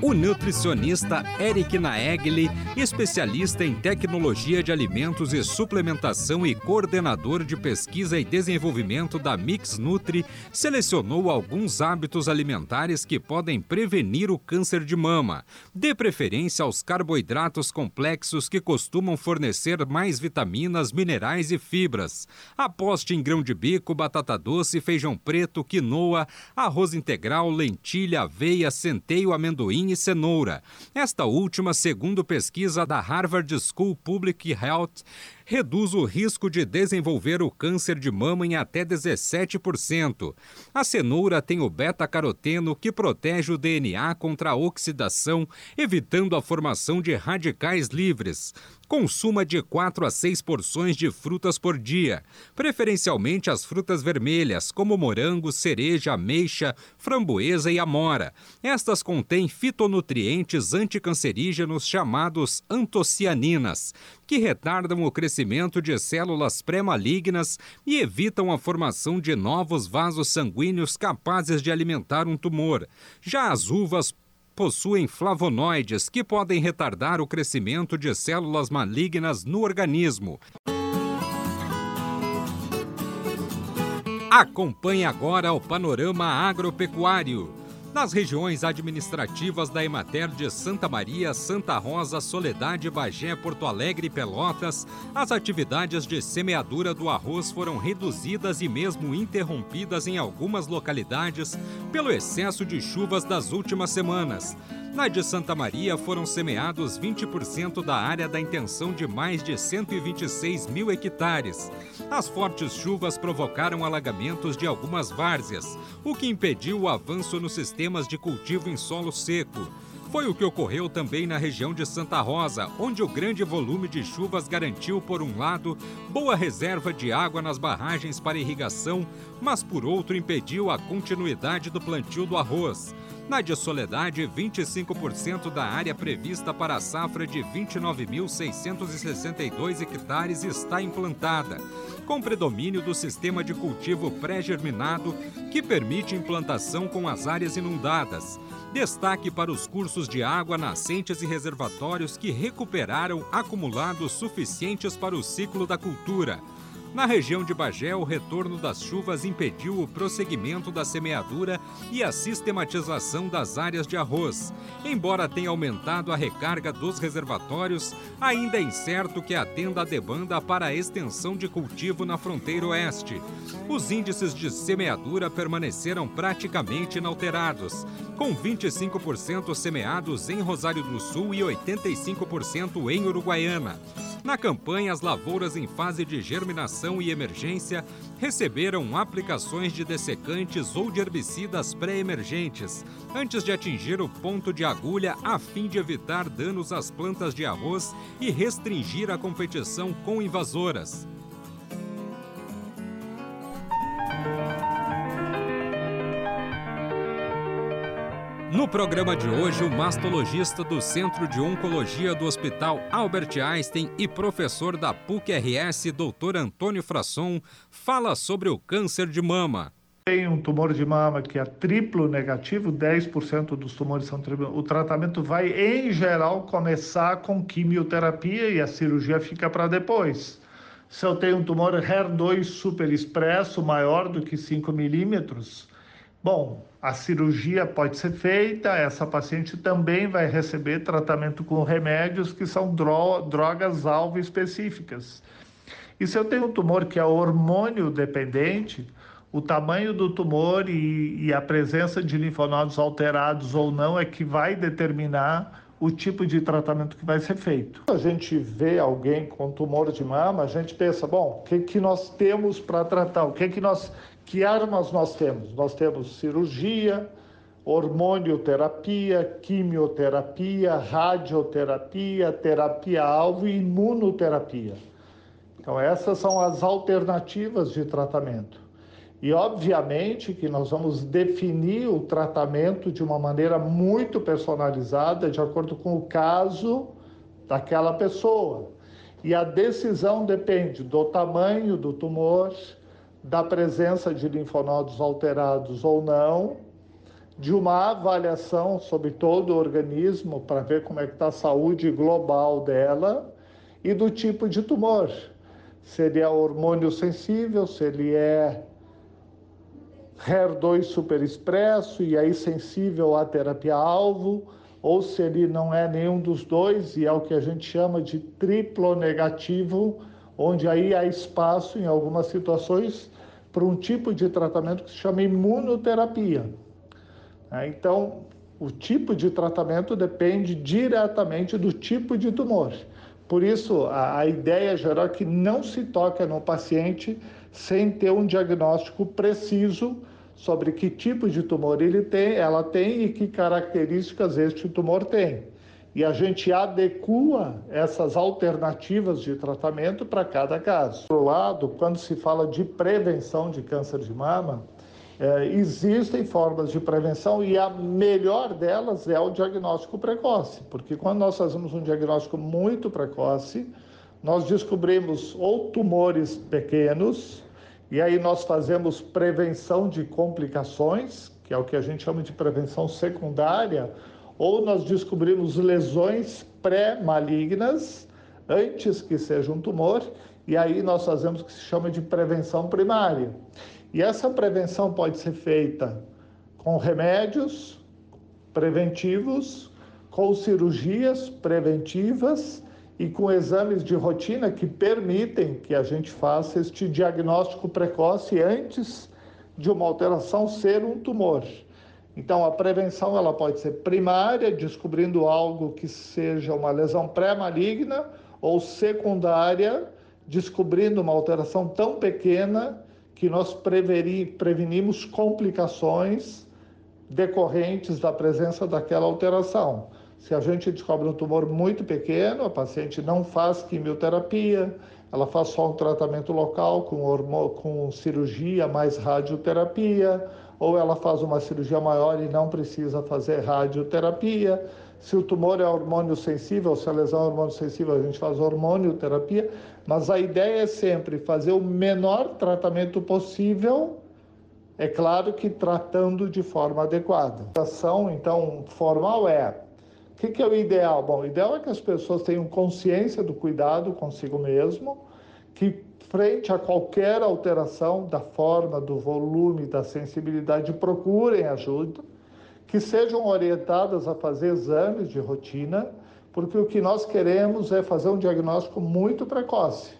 O nutricionista Eric Naegli, especialista em tecnologia de alimentos e suplementação e coordenador de pesquisa e desenvolvimento da Mix Nutri, selecionou alguns hábitos alimentares que podem prevenir o câncer de mama. Dê preferência aos carboidratos complexos que costumam fornecer mais vitaminas, minerais e fibras. Aposte em grão de bico, batata doce, feijão preto, quinoa, arroz integral, lentilha, aveia, centeio, amendoim e cenoura. Esta última, segundo pesquisa da Harvard School Public Health, reduz o risco de desenvolver o câncer de mama em até 17%. A cenoura tem o beta-caroteno que protege o DNA contra a oxidação, evitando a formação de radicais livres. Consuma de 4 a 6 porções de frutas por dia, preferencialmente as frutas vermelhas, como morango, cereja, ameixa, framboesa e amora. Estas contêm fitonutrientes anticancerígenos chamados antocianinas, que retardam o crescimento de células pré-malignas e evitam a formação de novos vasos sanguíneos capazes de alimentar um tumor. Já as uvas possuem flavonoides que podem retardar o crescimento de células malignas no organismo. Acompanhe agora o panorama agropecuário. Nas regiões administrativas da Emater de Santa Maria, Santa Rosa, Soledade, Bagé, Porto Alegre e Pelotas, as atividades de semeadura do arroz foram reduzidas e mesmo interrompidas em algumas localidades pelo excesso de chuvas das últimas semanas. Na de Santa Maria foram semeados 20% da área da intenção de mais de 126 mil hectares. As fortes chuvas provocaram alagamentos de algumas várzeas, o que impediu o avanço nos sistemas de cultivo em solo seco. Foi o que ocorreu também na região de Santa Rosa, onde o grande volume de chuvas garantiu, por um lado, boa reserva de água nas barragens para irrigação, mas por outro impediu a continuidade do plantio do arroz. Na de Soledade, 25% da área prevista para a safra de 29.662 hectares está implantada, com predomínio do sistema de cultivo pré-germinado, que permite implantação com as áreas inundadas. Destaque para os cursos de água, nascentes e reservatórios que recuperaram acumulados suficientes para o ciclo da cultura. Na região de Bagé, o retorno das chuvas impediu o prosseguimento da semeadura e a sistematização das áreas de arroz. Embora tenha aumentado a recarga dos reservatórios, ainda é incerto que atenda a demanda para a extensão de cultivo na fronteira oeste. Os índices de semeadura permaneceram praticamente inalterados, com 25% semeados em Rosário do Sul e 85% em Uruguaiana. Na campanha, as lavouras em fase de germinação e emergência receberam aplicações de dessecantes ou de herbicidas pré-emergentes, antes de atingir o ponto de agulha a fim de evitar danos às plantas de arroz e restringir a competição com invasoras. No programa de hoje, o mastologista do Centro de Oncologia do Hospital Albert Einstein e professor da PUC-RS, Dr. Antônio Frasson, fala sobre o câncer de mama. Tem um tumor de mama que é triplo negativo, 10% dos tumores são triplo. O tratamento vai, em geral, começar com quimioterapia e a cirurgia fica para depois. Se eu tenho um tumor HER2 superexpresso maior do que 5 milímetros, Bom, a cirurgia pode ser feita, essa paciente também vai receber tratamento com remédios que são drogas-alvo específicas. E se eu tenho um tumor que é hormônio dependente, o tamanho do tumor e, e, a presença de linfonodos alterados ou não é que vai determinar o tipo de tratamento que vai ser feito. A gente vê alguém com tumor de mama, a gente pensa, bom, o que, que nós temos para tratar? O que, que nós que armas nós temos? Nós temos cirurgia, hormonioterapia, quimioterapia, radioterapia, terapia-alvo e imunoterapia. Então, essas são as alternativas de tratamento. E, obviamente, que nós vamos definir o tratamento de uma maneira muito personalizada, de acordo com o caso daquela pessoa. E a decisão depende do tamanho do tumor, da presença de linfonodos alterados ou não, de uma avaliação sobre todo o organismo para ver como é que está a saúde global dela e do tipo de tumor. Se ele é hormônio sensível, se ele é HER2 superexpresso e aí sensível à terapia-alvo, ou se ele não é nenhum dos dois e é o que a gente chama de triplo negativo, onde aí há espaço em algumas situações para um tipo de tratamento que se chama imunoterapia. É, então, o tipo de tratamento depende diretamente do tipo de tumor. Por isso, a, a ideia geral é que não se toca no paciente sem ter um diagnóstico preciso sobre que tipo de tumor ele tem, ela tem e que características este tumor tem. E a gente adequa essas alternativas de tratamento para cada caso. Por lado, quando se fala de prevenção de câncer de mama, é, existem formas de prevenção e a melhor delas é o diagnóstico precoce, porque quando nós fazemos um diagnóstico muito precoce, nós descobrimos ou tumores pequenos, e aí nós fazemos prevenção de complicações, que é o que a gente chama de prevenção secundária, ou nós descobrimos lesões pré-malignas antes que seja um tumor, e aí nós fazemos o que se chama de prevenção primária. E essa prevenção pode ser feita com remédios preventivos, com cirurgias preventivas e com exames de rotina que permitem que a gente faça este diagnóstico precoce antes de uma alteração ser um tumor. Então a prevenção ela pode ser primária, descobrindo algo que seja uma lesão pré-maligna, ou secundária, descobrindo uma alteração tão pequena que nós prevenimos complicações decorrentes da presença daquela alteração. Se a gente descobre um tumor muito pequeno, a paciente não faz quimioterapia, ela faz só um tratamento local com, hormônio, com cirurgia mais radioterapia, ou ela faz uma cirurgia maior e não precisa fazer radioterapia. Se o tumor é hormônio sensível, se a lesão é hormônio sensível, a gente faz hormonioterapia, mas a ideia é sempre fazer o menor tratamento possível, é claro que tratando de forma adequada. A ação, então, formal é o que, que, é o ideal? Bom, o ideal é que as pessoas tenham consciência do cuidado consigo mesmo, que frente a qualquer alteração da forma, do volume, da sensibilidade, procurem ajuda, que sejam orientadas a fazer exames de rotina, porque o que nós queremos é fazer um diagnóstico muito precoce,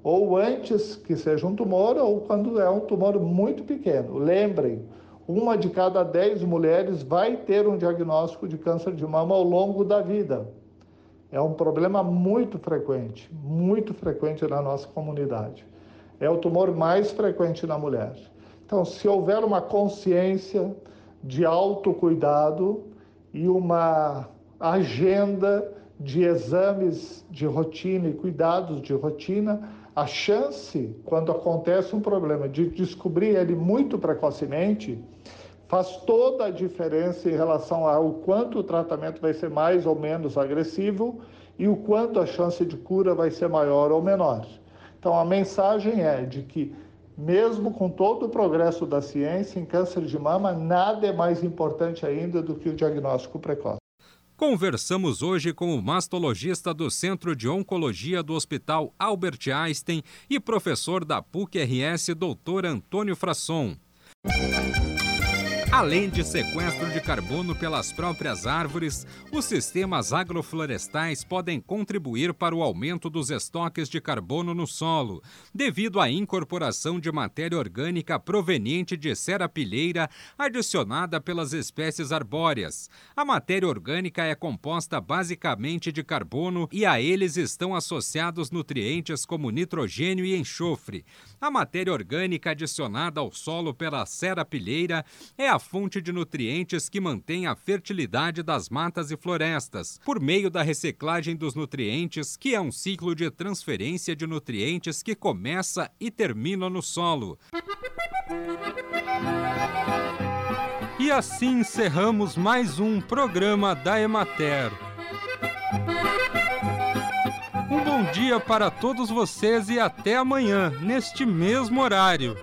ou antes que seja um tumor, ou quando é um tumor muito pequeno. Lembrem, uma de cada dez mulheres vai ter um diagnóstico de câncer de mama ao longo da vida. É um problema muito frequente, muito frequente na nossa comunidade. É o tumor mais frequente na mulher. Então, se houver uma consciência de autocuidado e uma agenda de exames de rotina e cuidados de rotina, a chance, quando acontece um problema, de descobrir ele muito precocemente, faz toda a diferença em relação ao quanto o tratamento vai ser mais ou menos agressivo e o quanto a chance de cura vai ser maior ou menor. Então a mensagem é de que mesmo com todo o progresso da ciência em câncer de mama, nada é mais importante ainda do que o diagnóstico precoce. Conversamos hoje com o mastologista do Centro de Oncologia do Hospital Albert Einstein e professor da PUC-RS, Dr. Antônio Frasson. Além de sequestro de carbono pelas próprias árvores, os sistemas agroflorestais podem contribuir para o aumento dos estoques de carbono no solo, devido à incorporação de matéria orgânica proveniente de serapilheira adicionada pelas espécies arbóreas. A matéria orgânica é composta basicamente de carbono e a eles estão associados nutrientes como nitrogênio e enxofre. A matéria orgânica adicionada ao solo pela serapilheira é a fonte de nutrientes que mantém a fertilidade das matas e florestas, por meio da reciclagem dos nutrientes, que é um ciclo de transferência de nutrientes que começa e termina no solo. E assim encerramos mais um programa da Emater. Um bom dia para todos vocês e até amanhã, neste mesmo horário.